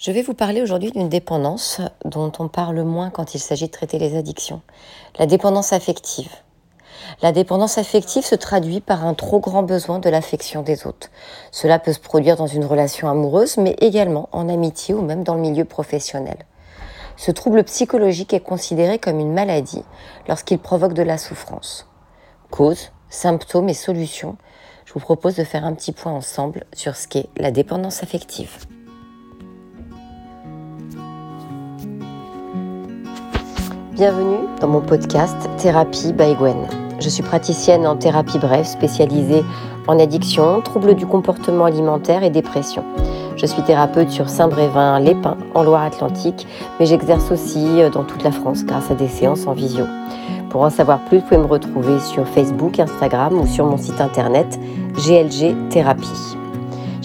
Je vais vous parler aujourd'hui d'une dépendance dont on parle moins quand il s'agit de traiter les addictions, la dépendance affective. La dépendance affective se traduit par un trop grand besoin de l'affection des autres. Cela peut se produire dans une relation amoureuse, mais également en amitié ou même dans le milieu professionnel. Ce trouble psychologique est considéré comme une maladie lorsqu'il provoque de la souffrance. Causes, symptômes et solutions, je vous propose de faire un petit point ensemble sur ce qu'est la dépendance affective. Bienvenue dans mon podcast Thérapie by Gwen. Je suis praticienne en thérapie brève spécialisée en addiction, troubles du comportement alimentaire et dépression. Je suis thérapeute sur Saint-Brévin, Les Pins, en Loire-Atlantique, mais j'exerce aussi euh, dans toute la France grâce à des séances en visio. Pour en savoir plus, vous pouvez me retrouver sur Facebook, Instagram ou sur mon site internet GLG Thérapie.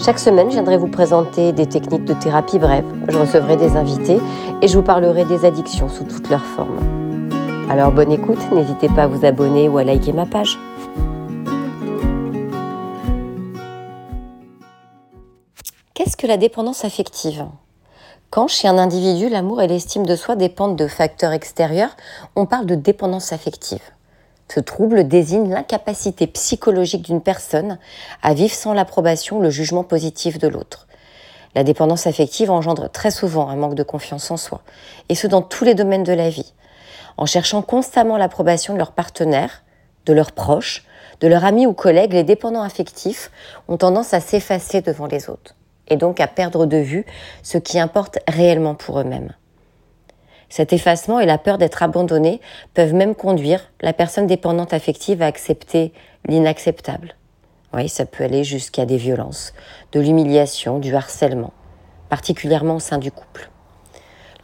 Chaque semaine, je viendrai vous présenter des techniques de thérapie brève, je recevrai des invités et je vous parlerai des addictions sous toutes leurs formes. Alors bonne écoute, n'hésitez pas à vous abonner ou à liker ma page. Qu'est-ce que la dépendance affective? Quand chez un individu, l'amour et l'estime de soi dépendent de facteurs extérieurs, on parle de dépendance affective. Ce trouble désigne l'incapacité psychologique d'une personne à vivre sans l'approbation, le jugement positif de l'autre. La dépendance affective engendre très souvent un manque de confiance en soi, et ce dans tous les domaines de la vie. En cherchant constamment l'approbation de leurs partenaires, de leurs proches, de leurs amis ou collègues, les dépendants affectifs ont tendance à s'effacer devant les autres, et donc à perdre de vue ce qui importe réellement pour eux-mêmes. Cet effacement et la peur d'être abandonné peuvent même conduire la personne dépendante affective à accepter l'inacceptable. Oui, ça peut aller jusqu'à des violences, de l'humiliation, du harcèlement, particulièrement au sein du couple.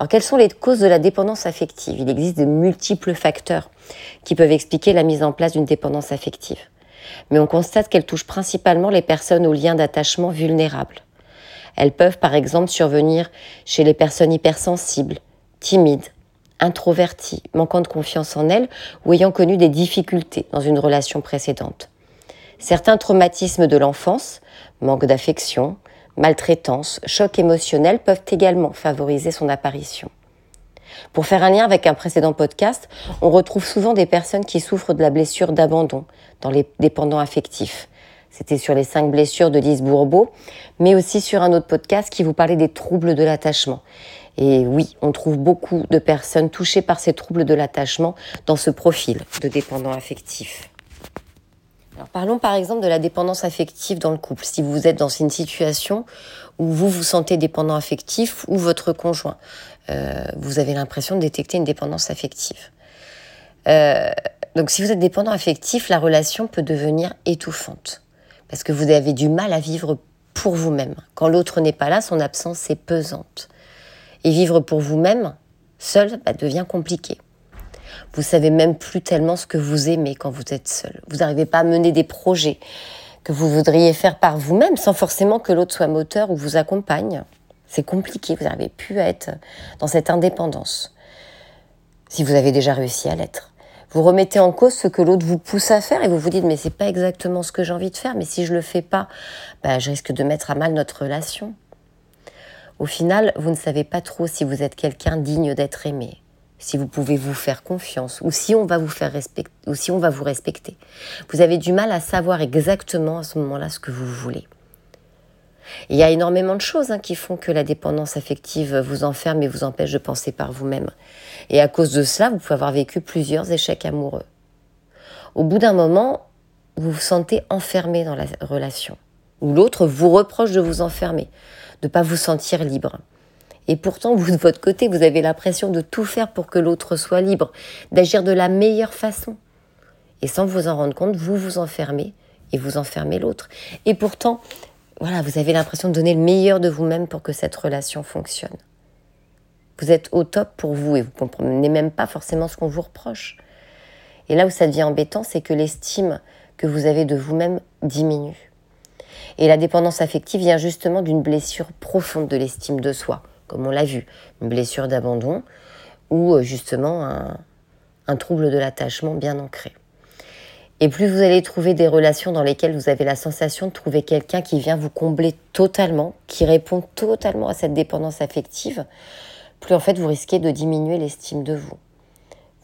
Alors, quelles sont les causes de la dépendance affective? Il existe de multiples facteurs qui peuvent expliquer la mise en place d'une dépendance affective. Mais on constate qu'elle touche principalement les personnes aux liens d'attachement vulnérables. Elles peuvent par exemple survenir chez les personnes hypersensibles, timide, introvertie, manquant de confiance en elle ou ayant connu des difficultés dans une relation précédente. Certains traumatismes de l'enfance, manque d'affection, maltraitance, choc émotionnel peuvent également favoriser son apparition. Pour faire un lien avec un précédent podcast, on retrouve souvent des personnes qui souffrent de la blessure d'abandon dans les dépendants affectifs. C'était sur les cinq blessures de Lise Bourbeau, mais aussi sur un autre podcast qui vous parlait des troubles de l'attachement. Et oui, on trouve beaucoup de personnes touchées par ces troubles de l'attachement dans ce profil de dépendant affectif. Alors parlons par exemple de la dépendance affective dans le couple. Si vous êtes dans une situation où vous vous sentez dépendant affectif ou votre conjoint, euh, vous avez l'impression de détecter une dépendance affective. Euh, donc si vous êtes dépendant affectif, la relation peut devenir étouffante parce que vous avez du mal à vivre pour vous-même. Quand l'autre n'est pas là, son absence est pesante. Et vivre pour vous-même, seul, bah, devient compliqué. Vous savez même plus tellement ce que vous aimez quand vous êtes seul. Vous n'arrivez pas à mener des projets que vous voudriez faire par vous-même sans forcément que l'autre soit moteur ou vous accompagne. C'est compliqué, vous n'arrivez plus à être dans cette indépendance. Si vous avez déjà réussi à l'être. Vous remettez en cause ce que l'autre vous pousse à faire et vous vous dites mais c'est pas exactement ce que j'ai envie de faire, mais si je le fais pas, bah, je risque de mettre à mal notre relation. Au final, vous ne savez pas trop si vous êtes quelqu'un digne d'être aimé, si vous pouvez vous faire confiance ou si on va vous faire respecter ou si on va vous respecter. Vous avez du mal à savoir exactement à ce moment-là ce que vous voulez. Il y a énormément de choses hein, qui font que la dépendance affective vous enferme et vous empêche de penser par vous-même. Et à cause de cela, vous pouvez avoir vécu plusieurs échecs amoureux. Au bout d'un moment, vous vous sentez enfermé dans la relation, ou l'autre vous reproche de vous enfermer de ne pas vous sentir libre. Et pourtant, vous, de votre côté, vous avez l'impression de tout faire pour que l'autre soit libre, d'agir de la meilleure façon. Et sans vous en rendre compte, vous vous enfermez et vous enfermez l'autre. Et pourtant, voilà, vous avez l'impression de donner le meilleur de vous-même pour que cette relation fonctionne. Vous êtes au top pour vous et vous comprenez même pas forcément ce qu'on vous reproche. Et là où ça devient embêtant, c'est que l'estime que vous avez de vous-même diminue. Et la dépendance affective vient justement d'une blessure profonde de l'estime de soi, comme on l'a vu, une blessure d'abandon ou euh, justement un, trouble de l'attachement bien ancré. Et plus vous allez trouver des relations dans lesquelles vous avez la sensation de trouver quelqu'un qui vient vous combler totalement, qui répond totalement à cette dépendance affective, plus en fait vous risquez de diminuer l'estime de vous.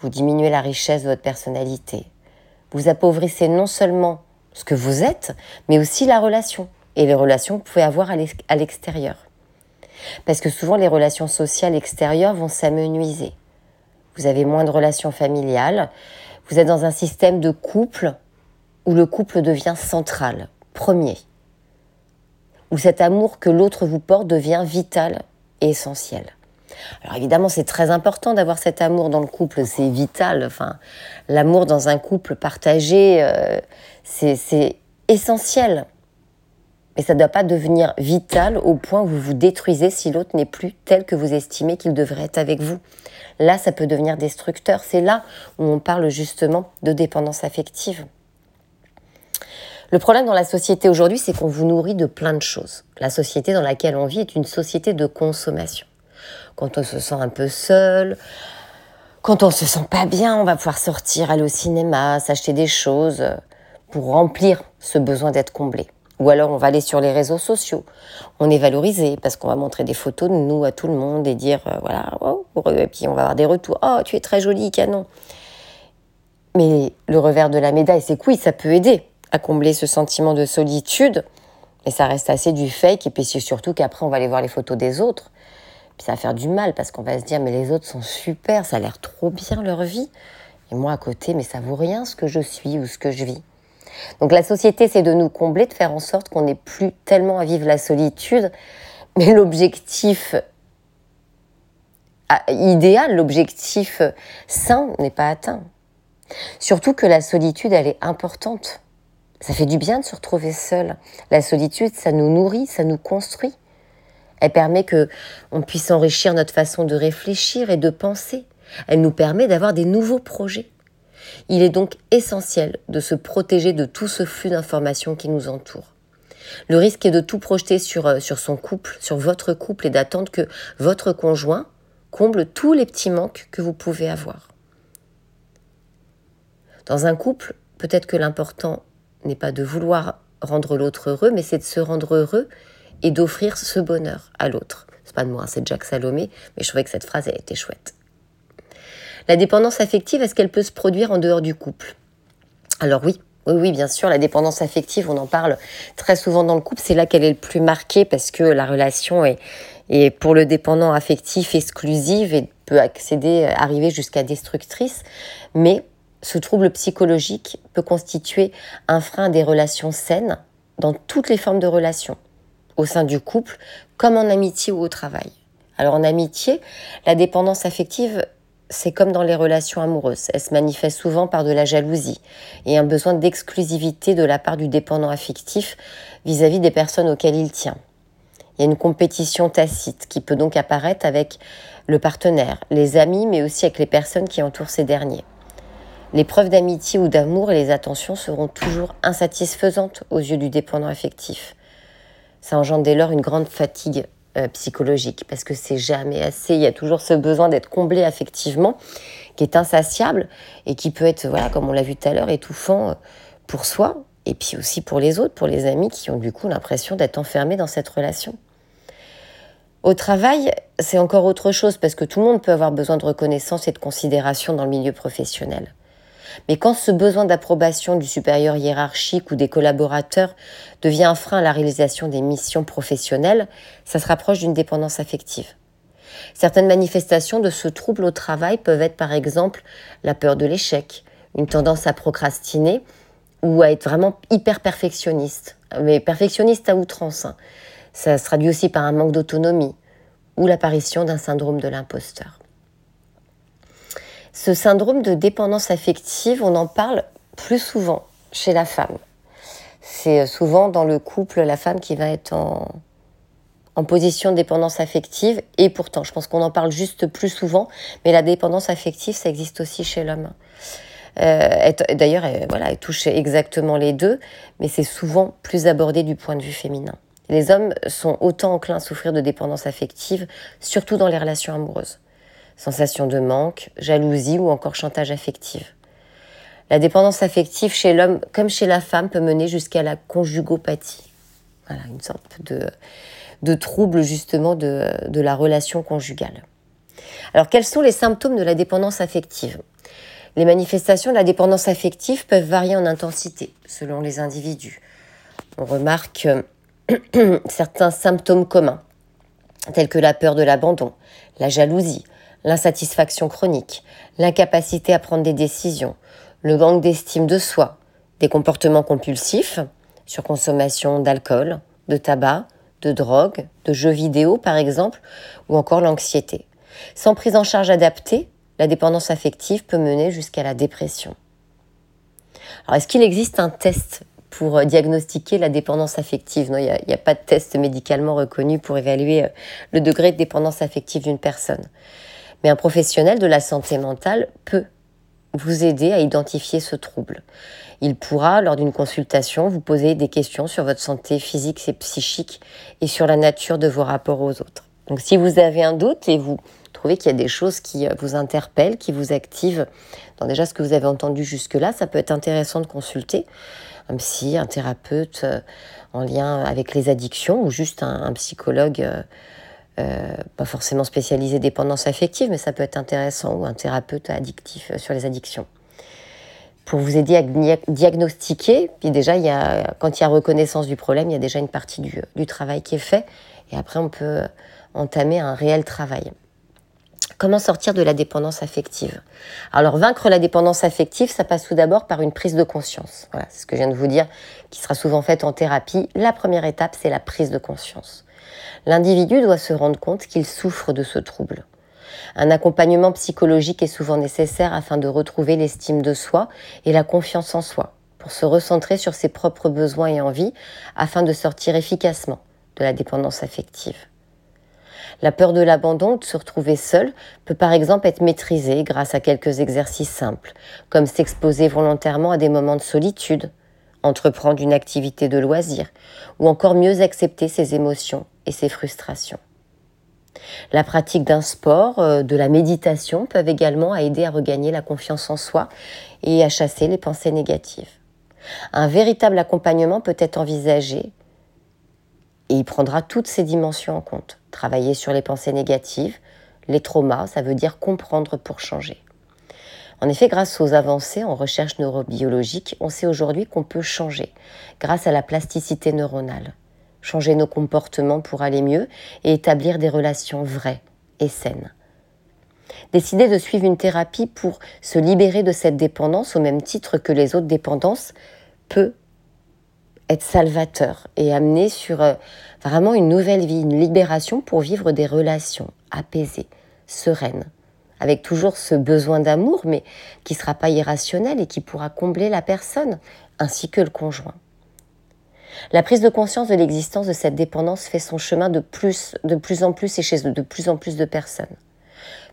Vous diminuez la richesse de votre personnalité. Vous appauvrissez non seulement ce que vous êtes, mais aussi la relation et les relations que vous pouvez avoir à l'extérieur. Parce que souvent les relations sociales extérieures vont s'amenuiser. Vous avez moins de relations familiales, vous êtes dans un système de couple où le couple devient central, premier, où cet amour que l'autre vous porte devient vital et essentiel. Alors évidemment, c'est très important d'avoir cet amour dans le couple, c'est vital. Enfin, l'amour dans un couple partagé, euh, c'est essentiel. Mais ça ne doit pas devenir vital au point où vous vous détruisez si l'autre n'est plus tel que vous estimez qu'il devrait être avec vous. Là, ça peut devenir destructeur. C'est là où on parle justement de dépendance affective. Le problème dans la société aujourd'hui, c'est qu'on vous nourrit de plein de choses. La société dans laquelle on vit est une société de consommation. Quand on se sent un peu seul, quand on se sent pas bien, on va pouvoir sortir, aller au cinéma, s'acheter des choses pour remplir ce besoin d'être comblé. Ou alors on va aller sur les réseaux sociaux. On est valorisé parce qu'on va montrer des photos de nous à tout le monde et dire euh, voilà, et puis on va avoir des retours. Oh, tu es très jolie, canon. Mais le revers de la médaille, c'est que oui, ça peut aider à combler ce sentiment de solitude, mais ça reste assez du fake. Et puis surtout qu'après on va aller voir les photos des autres. Puis ça va faire du mal parce qu'on va se dire mais les autres sont super, ça a l'air trop bien leur vie. Et moi à côté, mais ça vaut rien ce que je suis ou ce que je vis. Donc la société, c'est de nous combler, de faire en sorte qu'on n'ait plus tellement à vivre la solitude, mais l'objectif ah, idéal, l'objectif sain n'est pas atteint. Surtout que la solitude, elle est importante. Ça fait du bien de se retrouver seul. La solitude, ça nous nourrit, ça nous construit. Elle permet que on puisse enrichir notre façon de réfléchir et de penser. Elle nous permet d'avoir des nouveaux projets. Il est donc essentiel de se protéger de tout ce flux d'informations qui nous entoure. Le risque est de tout projeter sur, euh, sur son couple, sur votre couple, et d'attendre que votre conjoint comble tous les petits manques que vous pouvez avoir. Dans un couple, peut-être que l'important n'est pas de vouloir rendre l'autre heureux, mais c'est de se rendre heureux et d'offrir ce bonheur à l'autre. C'est pas de moi, c'est Jack Salomé, mais je trouvais que cette phrase était chouette. La dépendance affective, est-ce qu'elle peut se produire en dehors du couple? Alors oui, oui, oui, bien sûr, la dépendance affective, on en parle très souvent dans le couple, c'est là qu'elle est le plus marquée parce que la relation est, est pour le dépendant affectif exclusive et peut accéder, arriver jusqu'à destructrice. Mais ce trouble psychologique peut constituer un frein des relations saines dans toutes les formes de relations, au sein du couple, comme en amitié ou au travail. Alors en amitié, la dépendance affective c'est comme dans les relations amoureuses. Elle se manifeste souvent par de la jalousie et un besoin d'exclusivité de la part du dépendant affectif vis-à-vis des personnes auxquelles il tient. Il y a une compétition tacite qui peut donc apparaître avec le partenaire, les amis, mais aussi avec les personnes qui entourent ces derniers. Les preuves d'amitié ou d'amour et les attentions seront toujours insatisfaisantes aux yeux du dépendant affectif. Ça engendre dès lors une grande fatigue euh, psychologique, parce que c'est jamais assez. Il y a toujours ce besoin d'être comblé affectivement, qui est insatiable et qui peut être, voilà, comme on l'a vu tout à l'heure, étouffant euh, pour soi et puis aussi pour les autres, pour les amis qui ont du coup l'impression d'être enfermés dans cette relation. Au travail, c'est encore autre chose parce que tout le monde peut avoir besoin de reconnaissance et de considération dans le milieu professionnel. Mais quand ce besoin d'approbation du supérieur hiérarchique ou des collaborateurs devient un frein à la réalisation des missions professionnelles, ça se rapproche d'une dépendance affective. Certaines manifestations de ce trouble au travail peuvent être par exemple la peur de l'échec, une tendance à procrastiner ou à être vraiment hyper perfectionniste, mais perfectionniste à outrance. Hein. Ça se traduit aussi par un manque d'autonomie ou l'apparition d'un syndrome de l'imposteur. Ce syndrome de dépendance affective, on en parle plus souvent chez la femme. C'est souvent dans le couple la femme qui va être en, position de dépendance affective. Et pourtant, je pense qu'on en parle juste plus souvent, mais la dépendance affective, ça existe aussi chez l'homme. Euh, d'ailleurs, voilà, elle touche exactement les deux, mais c'est souvent plus abordé du point de vue féminin. Les hommes sont autant enclins à souffrir de dépendance affective, surtout dans les relations amoureuses sensation de manque, jalousie ou encore chantage affectif. La dépendance affective chez l'homme comme chez la femme peut mener jusqu'à la conjugopathie. Voilà, une sorte de, trouble justement de, de la relation conjugale. Alors quels sont les symptômes de la dépendance affective? Les manifestations de la dépendance affective peuvent varier en intensité selon les individus. On remarque certains symptômes communs, tels que la peur de l'abandon, la jalousie, l'insatisfaction chronique, l'incapacité à prendre des décisions, le manque d'estime de soi, des comportements compulsifs, surconsommation d'alcool, de tabac, de drogue, de jeux vidéo par exemple, ou encore l'anxiété. Sans prise en charge adaptée, la dépendance affective peut mener jusqu'à la dépression. Alors est-ce qu'il existe un test pour euh, diagnostiquer la dépendance affective? Non, il n'y a, pas de test médicalement reconnu pour évaluer euh, le degré de dépendance affective d'une personne. Mais un professionnel de la santé mentale peut vous aider à identifier ce trouble. Il pourra, lors d'une consultation, vous poser des questions sur votre santé physique et psychique et sur la nature de vos rapports aux autres. Donc si vous avez un doute et vous trouvez qu'il y a des choses qui euh, vous interpellent, qui vous activent dans déjà ce que vous avez entendu jusque-là, ça peut être intéressant de consulter un psy, un thérapeute euh, en lien avec les addictions ou juste un, psychologue. Euh, euh, pas forcément spécialisé dépendance affective, mais ça peut être intéressant, ou un thérapeute addictif sur les addictions. Pour vous aider à diagnostiquer, puis déjà, il y a, quand il y a reconnaissance du problème, il y a déjà une partie du, du travail qui est fait, et après, on peut entamer un réel travail. Comment sortir de la dépendance affective? Alors vaincre la dépendance affective, ça passe tout d'abord par une prise de conscience. Voilà, c'est ce que je viens de vous dire, qui sera souvent faite en thérapie. La première étape, c'est la prise de conscience. L'individu doit se rendre compte qu'il souffre de ce trouble. Un accompagnement psychologique est souvent nécessaire afin de retrouver l'estime de soi et la confiance en soi, pour se recentrer sur ses propres besoins et envies afin de sortir efficacement de la dépendance affective. La peur de l'abandon, de se retrouver seul, peut par exemple être maîtrisée grâce à quelques exercices simples, comme s'exposer volontairement à des moments de solitude, entreprendre une activité de loisir, ou encore mieux accepter ses émotions et ses frustrations. La pratique d'un sport, euh, de la méditation peuvent également aider à regagner la confiance en soi et à chasser les pensées négatives. Un véritable accompagnement peut être envisagé et il prendra toutes ces dimensions en compte. Travailler sur les pensées négatives, les traumas, ça veut dire comprendre pour changer. En effet, grâce aux avancées en recherche neurobiologique, on sait aujourd'hui qu'on peut changer grâce à la plasticité neuronale. Changer nos comportements pour aller mieux et établir des relations vraies et saines. Décider de suivre une thérapie pour se libérer de cette dépendance au même titre que les autres dépendances peut être salvateur et amener sur euh, vraiment une nouvelle vie, une libération pour vivre des relations apaisées, sereines, avec toujours ce besoin d'amour, mais qui ne sera pas irrationnel et qui pourra combler la personne, ainsi que le conjoint. La prise de conscience de l'existence de cette dépendance fait son chemin de plus, en plus et chez de plus en plus de personnes.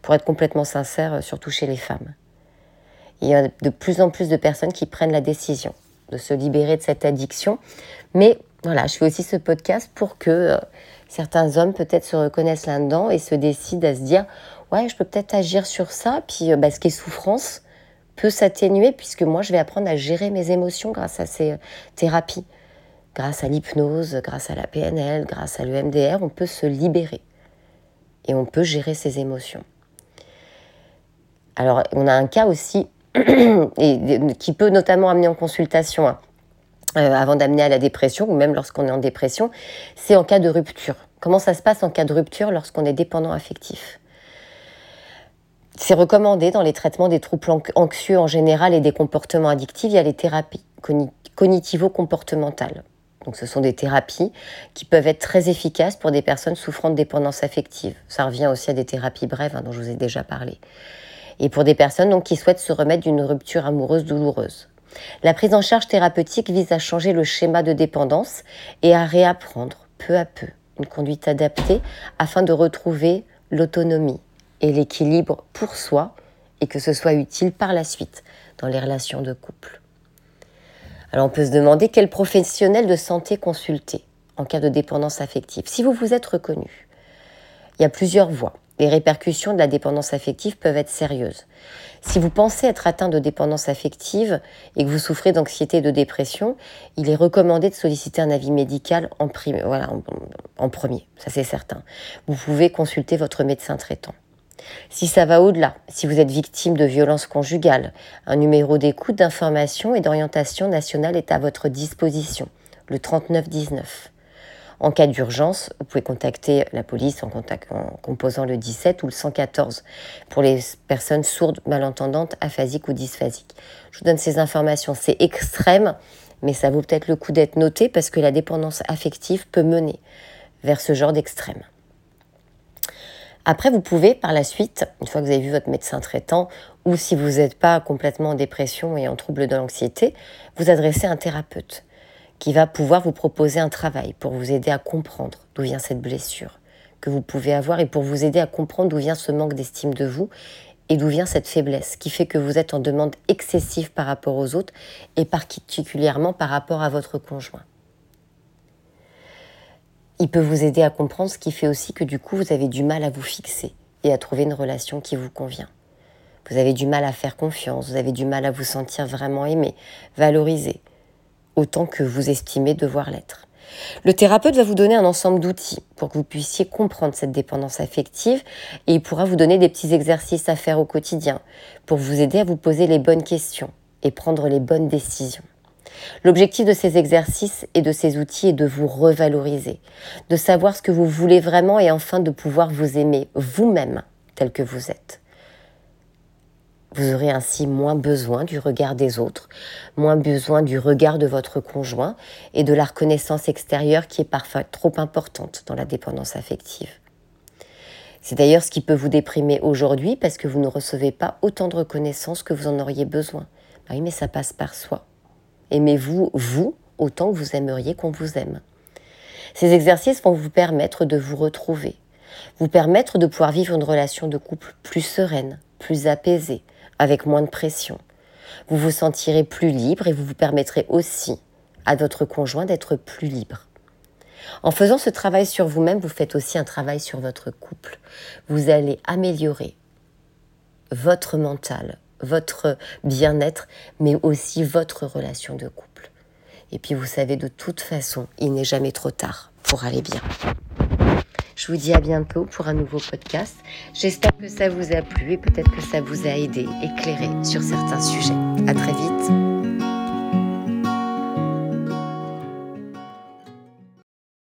Pour être complètement sincère, euh, surtout chez les femmes. Il y a de plus en plus de personnes qui prennent la décision de se libérer de cette addiction. Mais voilà, je fais aussi ce podcast pour que euh, certains hommes peut-être se reconnaissent là-dedans et se décident à se dire ouais, je peux peut-être agir sur ça, puis euh, bah, ce qui est souffrance peut s'atténuer puisque moi je vais apprendre à gérer mes émotions grâce à ces thérapies, grâce à l'hypnose, grâce à la PNL, grâce à l'EMDR, on peut se libérer et on peut gérer ses émotions. Alors on a un cas aussi qui peut notamment amener en consultation hein, euh, avant d'amener à la dépression ou même lorsqu'on est en dépression, c'est en cas de rupture. Comment ça se passe en cas de rupture lorsqu'on est dépendant affectif? C'est recommandé dans les traitements des troubles anxieux en général et des comportements addictifs, il y a les thérapies cognitivo-comportementales. Donc ce sont des thérapies qui peuvent être très efficaces pour des personnes souffrant de dépendance affective. Ça revient aussi à des thérapies brèves hein, dont je vous ai déjà parlé et pour des personnes donc, qui souhaitent se remettre d'une rupture amoureuse douloureuse. La prise en charge thérapeutique vise à changer le schéma de dépendance et à réapprendre peu à peu une conduite adaptée afin de retrouver l'autonomie et l'équilibre pour soi et que ce soit utile par la suite dans les relations de couple. Alors on peut se demander quel professionnel de santé consulter en cas de dépendance affective. Si vous vous êtes reconnu, il y a plusieurs voies. Les répercussions de la dépendance affective peuvent être sérieuses. Si vous pensez être atteint de dépendance affective et que vous souffrez d'anxiété et de dépression, il est recommandé de solliciter un avis médical en, voilà, en premier, ça c'est certain. Vous pouvez consulter votre médecin traitant. Si ça va au-delà, si vous êtes victime de violences conjugales, un numéro d'écoute, d'information et d'orientation nationale est à votre disposition, le 3919. En cas d'urgence, vous pouvez contacter la police en, composant le 17 ou le 114 pour les personnes sourdes, malentendantes, aphasiques ou dysphasiques. Je vous donne ces informations, c'est extrême, mais ça vaut peut-être le coup d'être noté parce que la dépendance affective peut mener vers ce genre d'extrême. Après, vous pouvez par la suite, une fois que vous avez vu votre médecin traitant, ou si vous n'êtes pas complètement en dépression et en trouble de l'anxiété, vous adresser à un thérapeute qui va pouvoir vous proposer un travail pour vous aider à comprendre d'où vient cette blessure que vous pouvez avoir et pour vous aider à comprendre d'où vient ce manque d'estime de vous et d'où vient cette faiblesse qui fait que vous êtes en demande excessive par rapport aux autres et particulièrement par rapport à votre conjoint il peut vous aider à comprendre ce qui fait aussi que du coup vous avez du mal à vous fixer et à trouver une relation qui vous convient. Vous avez du mal à faire confiance, vous avez du mal à vous sentir vraiment aimé, valorisé, autant que vous estimez devoir l'être. Le thérapeute va vous donner un ensemble d'outils pour que vous puissiez comprendre cette dépendance affective et il pourra vous donner des petits exercices à faire au quotidien pour vous aider à vous poser les bonnes questions et prendre les bonnes décisions. L'objectif de ces exercices et de ces outils est de vous revaloriser, de savoir ce que vous voulez vraiment et enfin de pouvoir vous aimer vous-même tel que vous êtes. Vous aurez ainsi moins besoin du regard des autres, moins besoin du regard de votre conjoint et de la reconnaissance extérieure qui est parfois trop importante dans la dépendance affective. C'est d'ailleurs ce qui peut vous déprimer aujourd'hui parce que vous ne recevez pas autant de reconnaissance que vous en auriez besoin. Bah oui, mais ça passe par soi. Aimez-vous, vous, autant que vous aimeriez qu'on vous aime. Ces exercices vont vous permettre de vous retrouver, vous permettre de pouvoir vivre une relation de couple plus sereine, plus apaisée, avec moins de pression. Vous vous sentirez plus libre et vous vous permettrez aussi à votre conjoint d'être plus libre. En faisant ce travail sur vous-même, vous faites aussi un travail sur votre couple. Vous allez améliorer votre mental, votre bien-être, mais aussi votre relation de couple. Et puis vous savez, de toute façon, il n'est jamais trop tard pour aller bien. Je vous dis à bientôt pour un nouveau podcast. J'espère que ça vous a plu et peut-être que ça vous a aidé, éclairé sur certains sujets. À très vite.